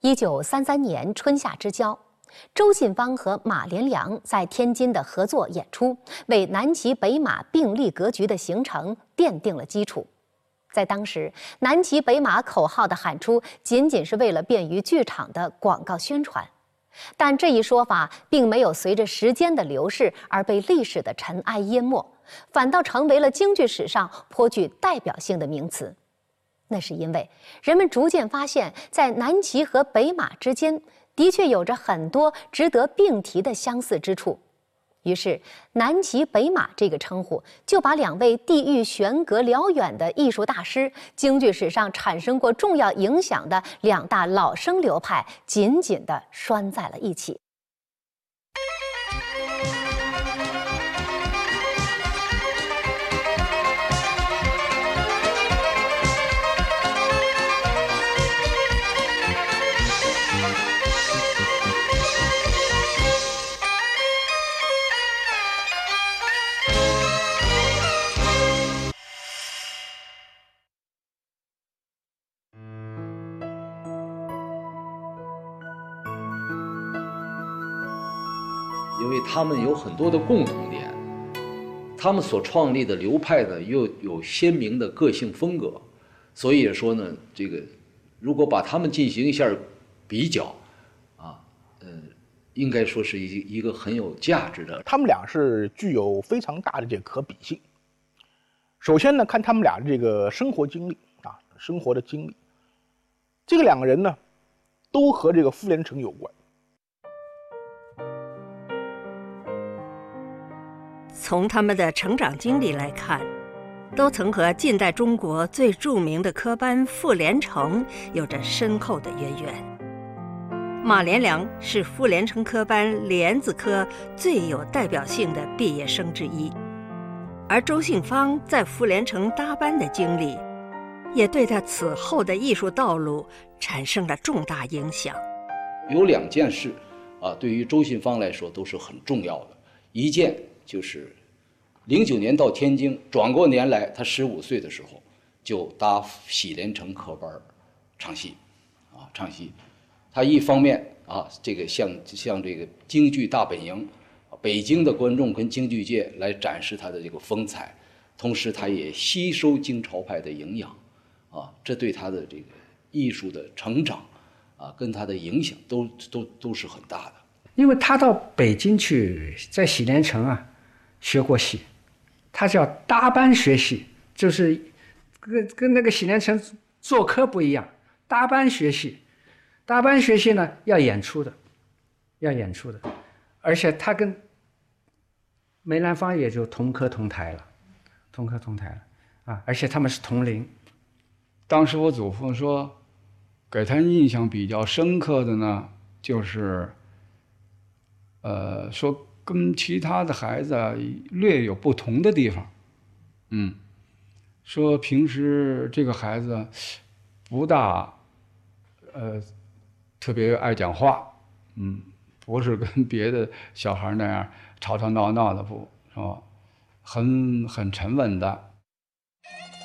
一九三三年春夏之交，周信芳和马连良在天津的合作演出，为南骑北马并立格局的形成奠定了基础。在当时，南骑北马口号的喊出，仅仅是为了便于剧场的广告宣传。但这一说法并没有随着时间的流逝而被历史的尘埃淹没，反倒成为了京剧史上颇具代表性的名词。那是因为人们逐渐发现，在南骑和北马之间，的确有着很多值得并提的相似之处。于是，南骑北马这个称呼就把两位地域悬隔辽远的艺术大师、京剧史上产生过重要影响的两大老生流派紧紧地拴在了一起。他们有很多的共同点，他们所创立的流派呢又有鲜明的个性风格，所以说呢，这个如果把他们进行一下比较，啊，呃，应该说是一一个很有价值的。他们俩是具有非常大的这个可比性。首先呢，看他们俩这个生活经历啊，生活的经历，这个两个人呢，都和这个傅连城有关。从他们的成长经历来看，都曾和近代中国最著名的科班傅连城有着深厚的渊源。马连良是傅连城科班莲子科最有代表性的毕业生之一，而周信芳在傅连城搭班的经历，也对他此后的艺术道路产生了重大影响。有两件事，啊，对于周信芳来说都是很重要的，一件就是。零九年到天津，转过年来，他十五岁的时候，就搭喜连城科班唱戏，啊，唱戏。他一方面啊，这个向向这个京剧大本营，北京的观众跟京剧界来展示他的这个风采，同时他也吸收京朝派的营养，啊，这对他的这个艺术的成长，啊，跟他的影响都都都是很大的。因为他到北京去，在喜连城啊学过戏。他叫搭班学习，就是跟跟那个喜连城做科不一样，搭班学习，搭班学习呢要演出的，要演出的，而且他跟梅兰芳也就同科同台了，同科同台了啊，而且他们是同龄。当时我祖父说，给他印象比较深刻的呢，就是，呃，说。跟其他的孩子略有不同的地方，嗯，说平时这个孩子不大，呃，特别爱讲话，嗯，不是跟别的小孩那样吵吵闹闹的，不是吧？很很沉稳的。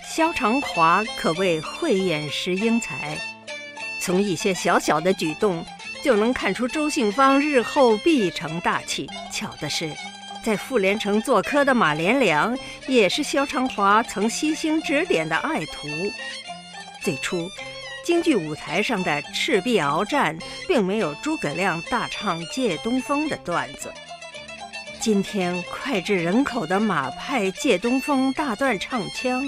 肖长华可谓慧眼识英才，从一些小小的举动。就能看出周信芳日后必成大器。巧的是，在傅连城做科的马连良也是萧长华曾悉心指点的爱徒。最初，京剧舞台上的赤壁鏖战并没有诸葛亮大唱借东风的段子。今天脍炙人口的马派借东风大段唱腔，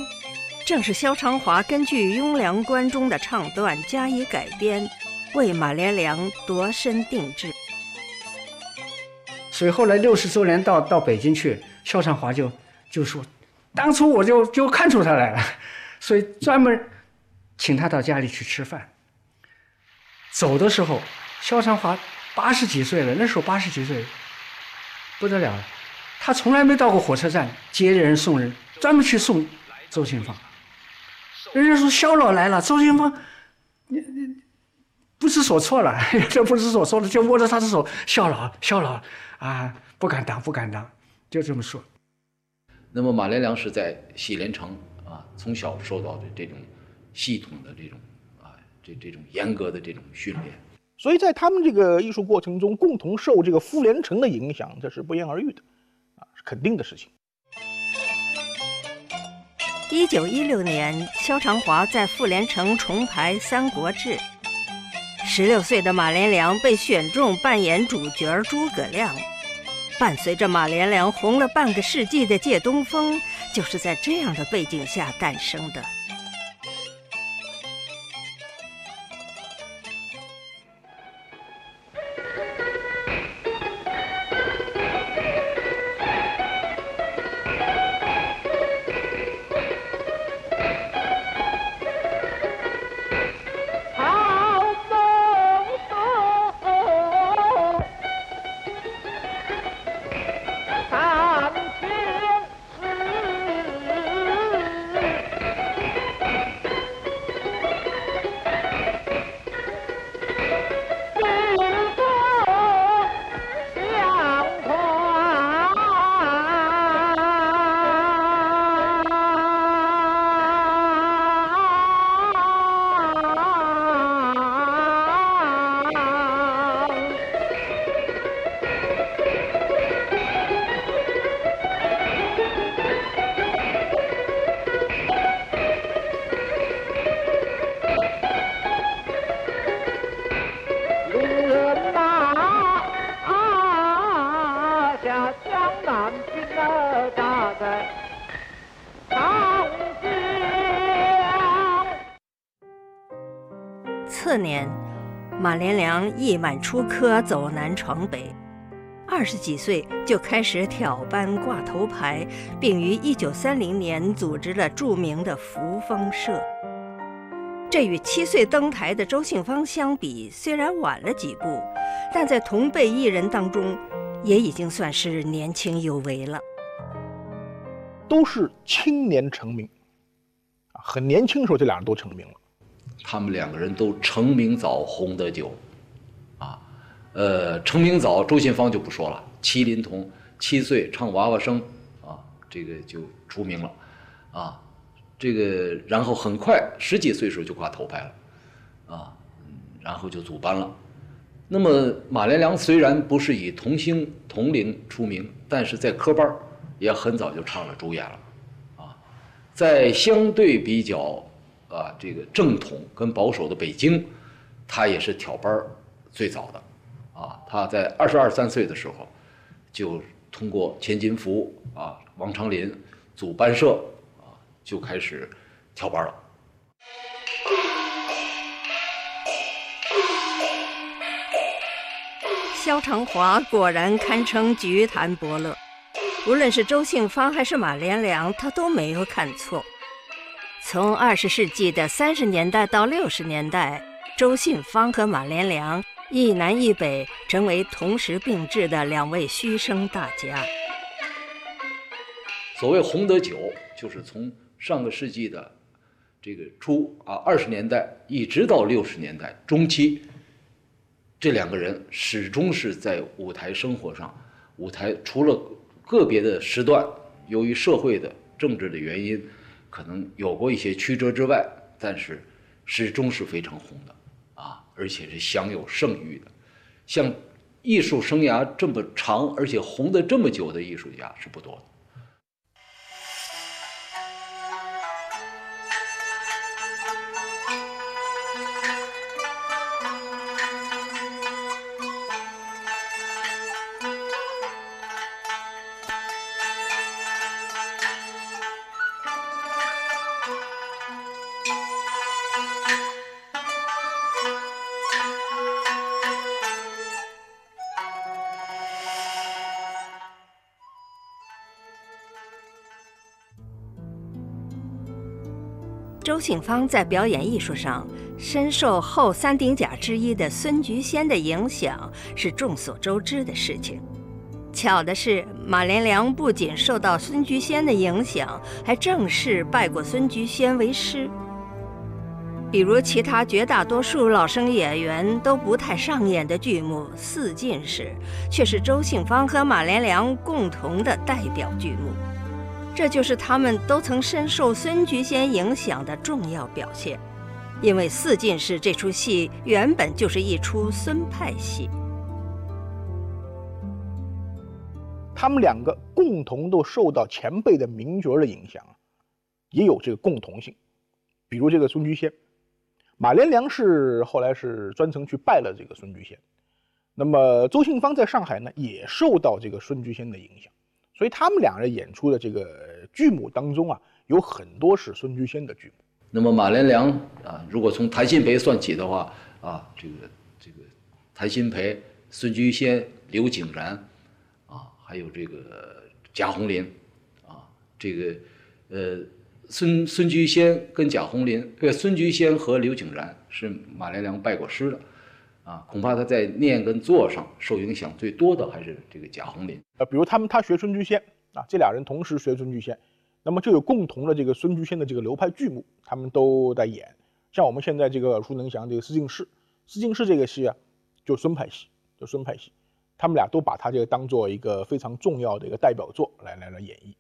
正是萧长华根据雍凉关中的唱段加以改编。为马连良度身定制。所以后来六十周年到到北京去，肖长华就就说，当初我就就看出他来了，所以专门请他到家里去吃饭。走的时候，肖长华八十几岁了，那时候八十几岁，不得了了，他从来没到过火车站接人送人，专门去送周信芳。人家说肖老来了，周信芳，你你。不知所措了，这不知所措了，就握着他的手，笑了，笑了，啊，不敢当，不敢当，就这么说。那么马连良是在喜连城啊，从小受到的这种系统的这种啊，这这种严格的这种训练。所以在他们这个艺术过程中，共同受这个傅连城的影响，这是不言而喻的，啊，是肯定的事情。一九一六年，萧长华在傅连城重排《三国志》，十六岁的马连良被选中扮演主角诸葛亮。伴随着马连良红了半个世纪的《借东风》，就是在这样的背景下诞生的。次年，马连良一满出科，走南闯北，二十几岁就开始挑班挂头牌，并于一九三零年组织了著名的扶风社。这与七岁登台的周信芳相比，虽然晚了几步，但在同辈艺人当中，也已经算是年轻有为了。都是青年成名，啊，很年轻的时候，这俩人都成名了。他们两个人都成名早，红得久，啊，呃，成名早，周信芳就不说了，麒麟童，七岁唱娃娃声，啊，这个就出名了，啊，这个然后很快十几岁时候就挂头牌了，啊，然后就组班了。那么马连良虽然不是以童星童龄出名，但是在科班也很早就唱了主演了，啊，在相对比较。啊，这个正统跟保守的北京，他也是挑班最早的，啊，他在二十二三岁的时候，就通过钱金福啊、王长林组班社啊，就开始挑班了。萧长华果然堪称菊坛伯乐，无论是周信芳还是马连良，他都没有看错。从二十世纪的三十年代到六十年代，周信芳和马连良一南一北，成为同时并置的两位虚声大家。所谓红得久，就是从上个世纪的这个初啊二十年代，一直到六十年代中期，这两个人始终是在舞台生活上，舞台除了个别的时段，由于社会的政治的原因。可能有过一些曲折之外，但是始终是非常红的啊，而且是享有盛誉的。像艺术生涯这么长，而且红的这么久的艺术家是不多的。周信芳在表演艺术上深受后三鼎甲之一的孙菊仙的影响，是众所周知的事情。巧的是，马连良不仅受到孙菊仙的影响，还正式拜过孙菊仙为师。比如其他绝大多数老生演员都不太上演的剧目《四进士》，却是周信芳和马连良共同的代表剧目。这就是他们都曾深受孙菊仙影响的重要表现。因为四进士这出戏原本就是一出孙派戏。他们两个共同都受到前辈的名角的影响，也有这个共同性。比如这个孙菊仙，马连良是后来是专程去拜了这个孙菊仙。那么周信芳在上海呢，也受到这个孙菊仙的影响，所以他们两人演出的这个剧目当中啊，有很多是孙居仙的剧目。那么马连良啊，如果从谭鑫培算起的话啊，这个这个谭鑫培、孙居仙、刘景然啊，还有这个贾宏林啊，这个呃孙孙居仙跟贾宏林，对孙居仙和刘景然是马连良拜过师的。啊，恐怕他在念跟做上受影响最多的还是这个贾宏林。呃，比如他们他学孙居仙啊，这俩人同时学孙居仙，那么就有共同的这个孙居仙的这个流派剧目，他们都在演。像我们现在这个耳熟能详这个《四进士》，《四进士》这个戏啊，就孙派戏，就孙派戏，他们俩都把他这个当做一个非常重要的一个代表作来来来演绎。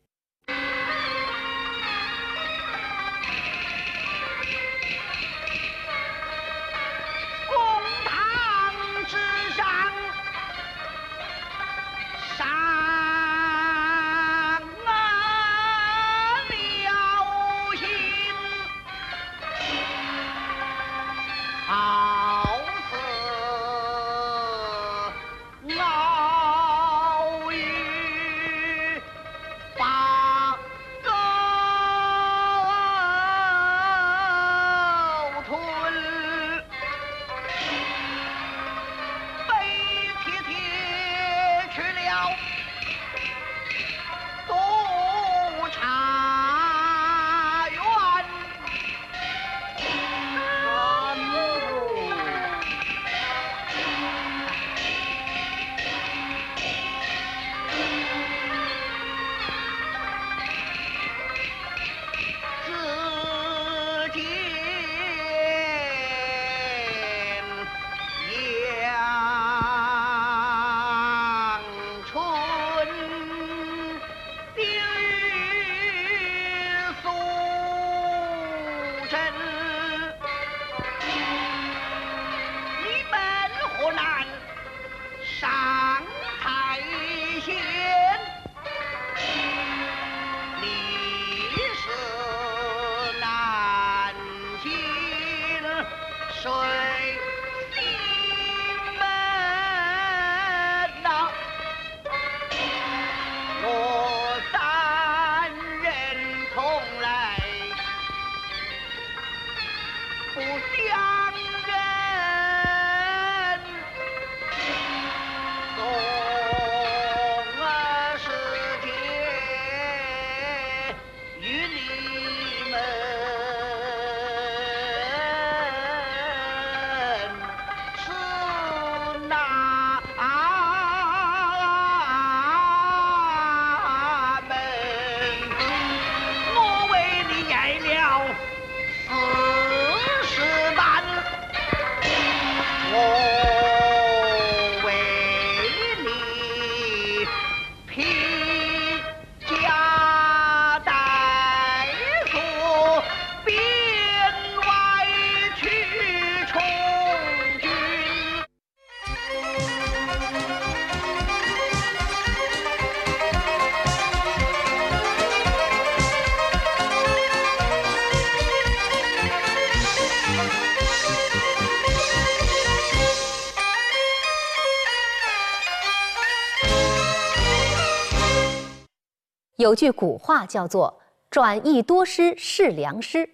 有句古话叫做“转益多师是良师”，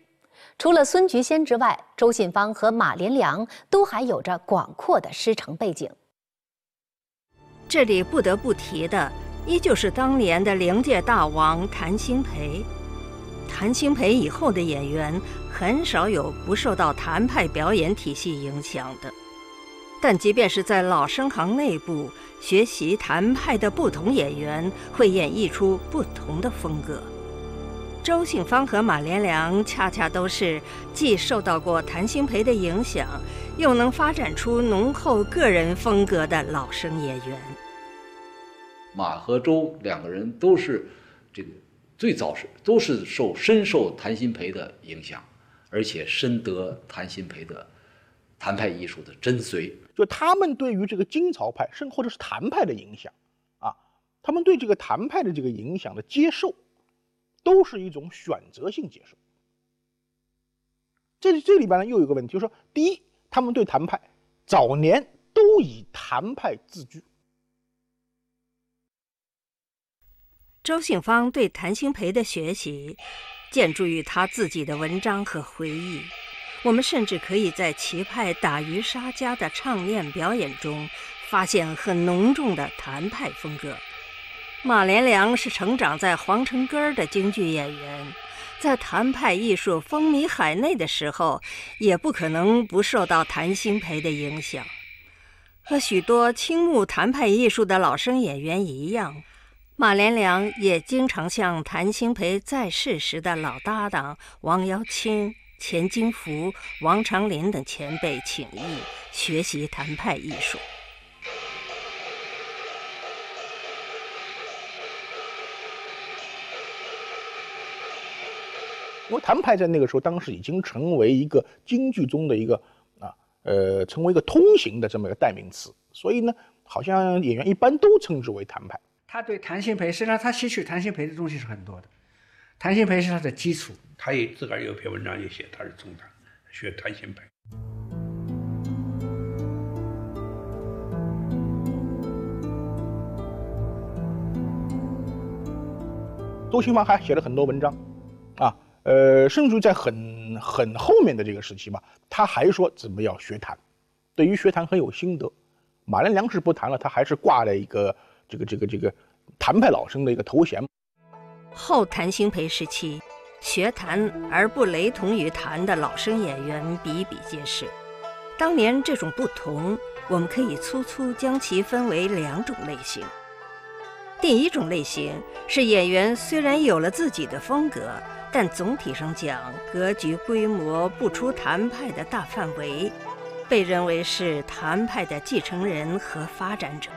除了孙菊仙之外，周信芳和马连良都还有着广阔的师承背景。这里不得不提的，依旧是当年的灵界大王谭鑫培。谭鑫培以后的演员，很少有不受到谭派表演体系影响的。但即便是在老生行内部，学习谭派的不同演员会演绎出不同的风格。周信芳和马连良恰恰都是既受到过谭鑫培的影响，又能发展出浓厚个人风格的老生演员。马和周两个人都是这个最早是都是受深受谭鑫培的影响，而且深得谭鑫培的谭派艺术的真髓。就他们对于这个金朝派，甚或者是谭派的影响啊，他们对这个谭派的这个影响的接受，都是一种选择性接受。这这里边呢，又有一个问题，就是说，第一，他们对谭派早年都以谭派自居。周信芳对谭鑫培的学习，建筑于他自己的文章和回忆。我们甚至可以在齐派打渔杀家的唱念表演中，发现很浓重的谭派风格。马连良是成长在皇城根儿的京剧演员，在谭派艺术风靡海内的时候，也不可能不受到谭鑫培的影响。和许多倾慕谭派艺术的老生演员一样。马连良也经常向谭鑫培在世时的老搭档王瑶卿、钱金福、王长林等前辈请益，学习谭派艺术。因为谭派在那个时候，当时已经成为一个京剧中的一个啊，呃，成为一个通行的这么一个代名词，所以呢，好像演员一般都称之为谭派。他对谭鑫培，实际上他吸取谭鑫培的东西是很多的。谭鑫培是他的基础，他也自个儿有篇文章也写，他是从他学谭鑫培。周兴芳还写了很多文章，啊，呃，甚至在很很后面的这个时期吧，他还说怎么要学弹，对于学弹很有心得。马连良是不弹了，他还是挂了一个。这个这个这个谭派老生的一个头衔。后谭鑫培时期，学谭而不雷同于谭的老生演员比比皆是。当年这种不同，我们可以粗粗将其分为两种类型。第一种类型是演员虽然有了自己的风格，但总体上讲格局规模不出谭派的大范围，被认为是谭派的继承人和发展者。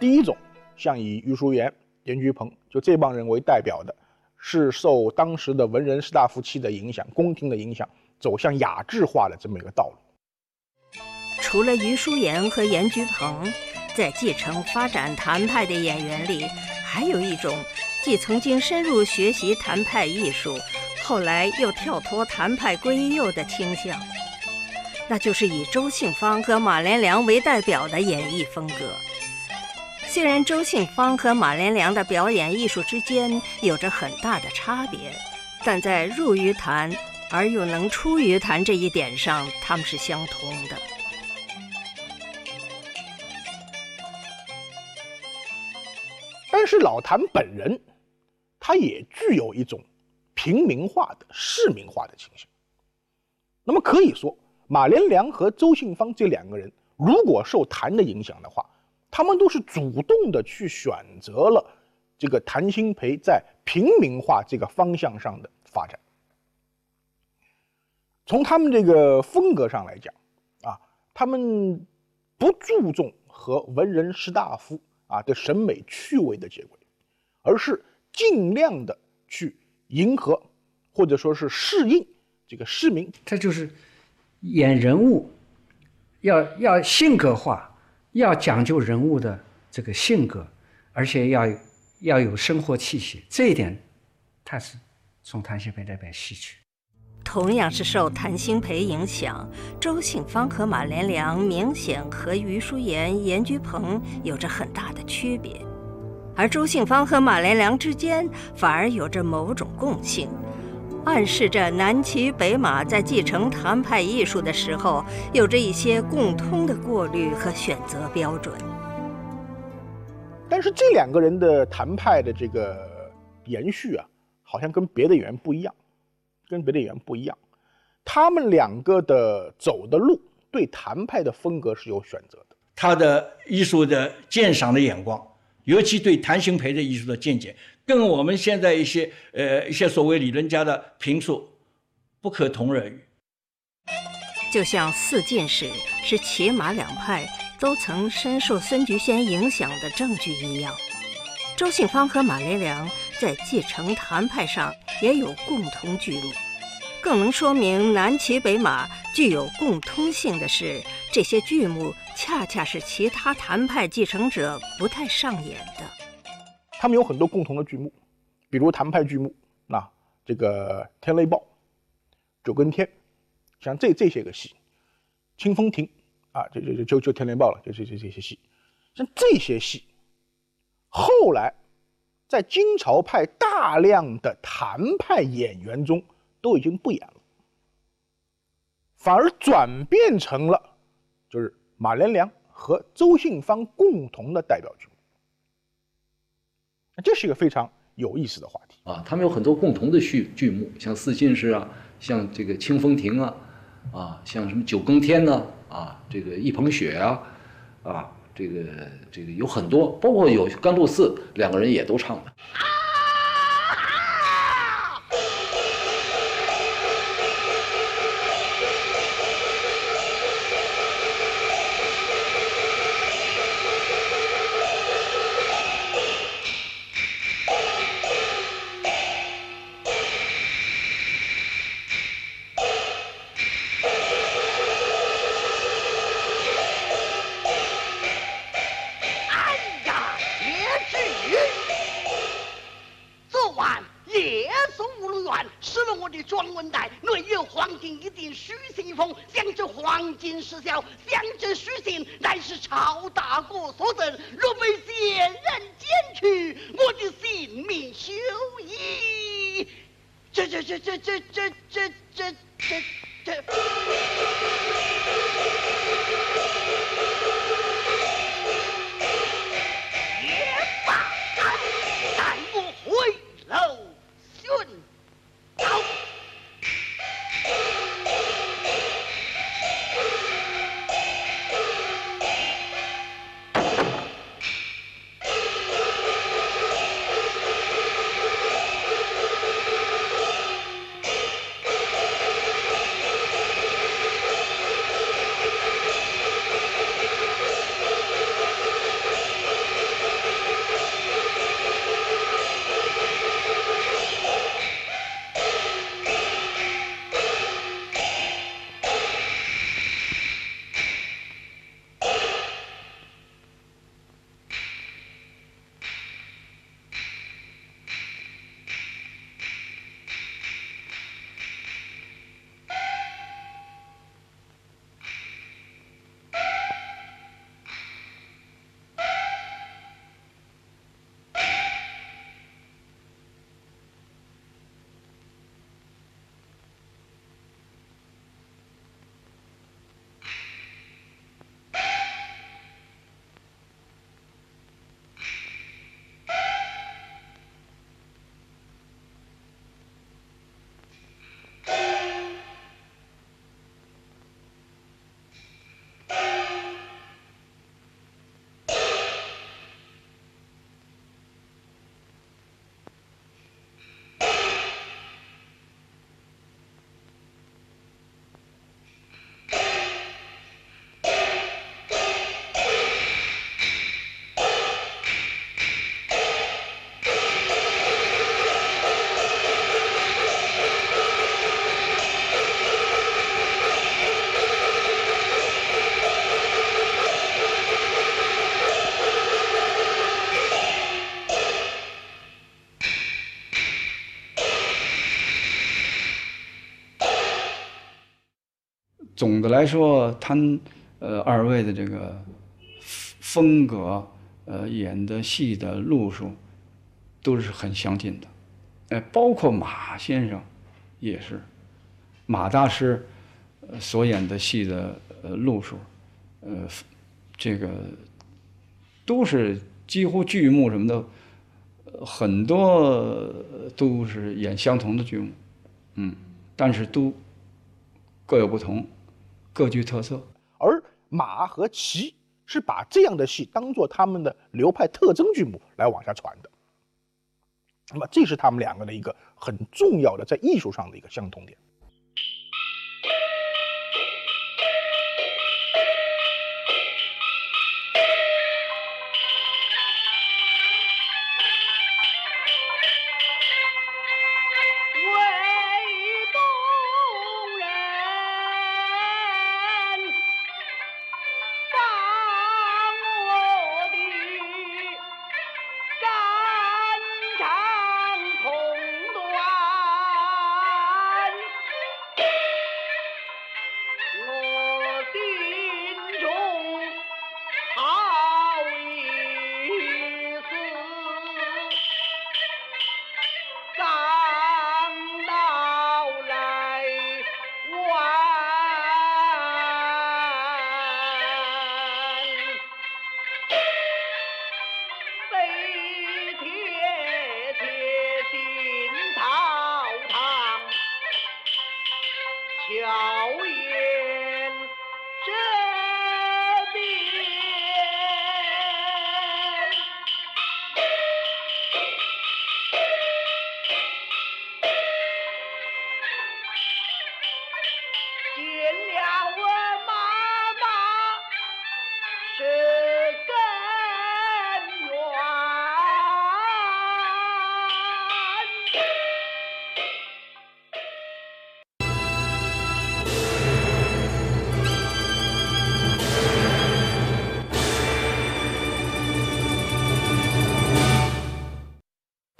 第一种，像以余叔岩、严菊鹏就这帮人为代表的，是受当时的文人士大夫气的影响、宫廷的影响，走向雅致化的这么一个道路。除了余叔岩和严菊鹏，在继承发展谭派的演员里，还有一种既曾经深入学习谭派艺术，后来又跳脱谭派归幼的倾向，那就是以周信芳和马连良为代表的演绎风格。虽然周信芳和马连良的表演艺术之间有着很大的差别，但在入于坛而又能出于坛这一点上，他们是相通的。但是老谭本人，他也具有一种平民化的市民化的倾向。那么可以说，马连良和周信芳这两个人，如果受谭的影响的话，他们都是主动的去选择了这个谭鑫培在平民化这个方向上的发展。从他们这个风格上来讲，啊，他们不注重和文人士大夫啊的审美趣味的接轨，而是尽量的去迎合或者说是适应这个市民。他就是演人物，要要性格化。要讲究人物的这个性格，而且要要有生活气息，这一点，他是从谭鑫培那边吸取。同样是受谭鑫培影响，周信芳和马连良明显和余叔岩、严菊鹏有着很大的区别，而周信芳和马连良之间反而有着某种共性。暗示着南骑北马在继承谭派艺术的时候，有着一些共通的过滤和选择标准。但是这两个人的谭派的这个延续啊，好像跟别的演员不一样，跟别的演员不一样。他们两个的走的路，对谭派的风格是有选择的。他的艺术的鉴赏的眼光，尤其对谭鑫培的艺术的见解。跟我们现在一些呃一些所谓理论家的评述不可同日语。就像四进士是骑马两派都曾深受孙菊仙影响的证据一样，周信芳和马连良在继承谭派上也有共同剧目。更能说明南骑北马具有共通性的是，这些剧目恰恰是其他谭派继承者不太上演的。他们有很多共同的剧目，比如谭派剧目，那这个《天雷报》《九更天》，像这这些个戏，《清风亭》啊，这这就就《天雷报》了，就这这这些戏，像这些戏，后来在金朝派大量的谭派演员中都已经不演了，反而转变成了就是马连良和周信芳共同的代表剧。那这是一个非常有意思的话题啊！他们有很多共同的序剧目，像四进士啊，像这个清风亭啊，啊，像什么九更天呐，啊，这个一捧雪啊，啊，这个这个有很多，包括有甘露寺，两个人也都唱的。来说，他呃二位的这个风格，呃演的戏的路数都是很相近的，呃，包括马先生也是，马大师所演的戏的呃路数，呃这个都是几乎剧目什么的，很多都是演相同的剧目，嗯，但是都各有不同。各具特色，而马和骑是把这样的戏当做他们的流派特征剧目来往下传的。那么，这是他们两个的一个很重要的在艺术上的一个相同点。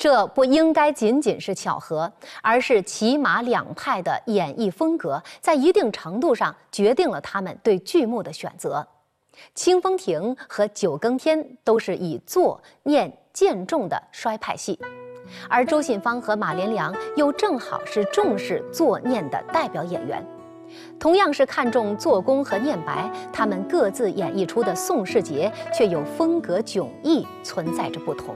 这不应该仅仅是巧合，而是骑马两派的演绎风格，在一定程度上决定了他们对剧目的选择。清风亭和九更天都是以作念见重的衰派戏，而周信芳和马连良又正好是重视作念的代表演员。同样是看重做工和念白，他们各自演绎出的宋世杰却有风格迥异，存在着不同。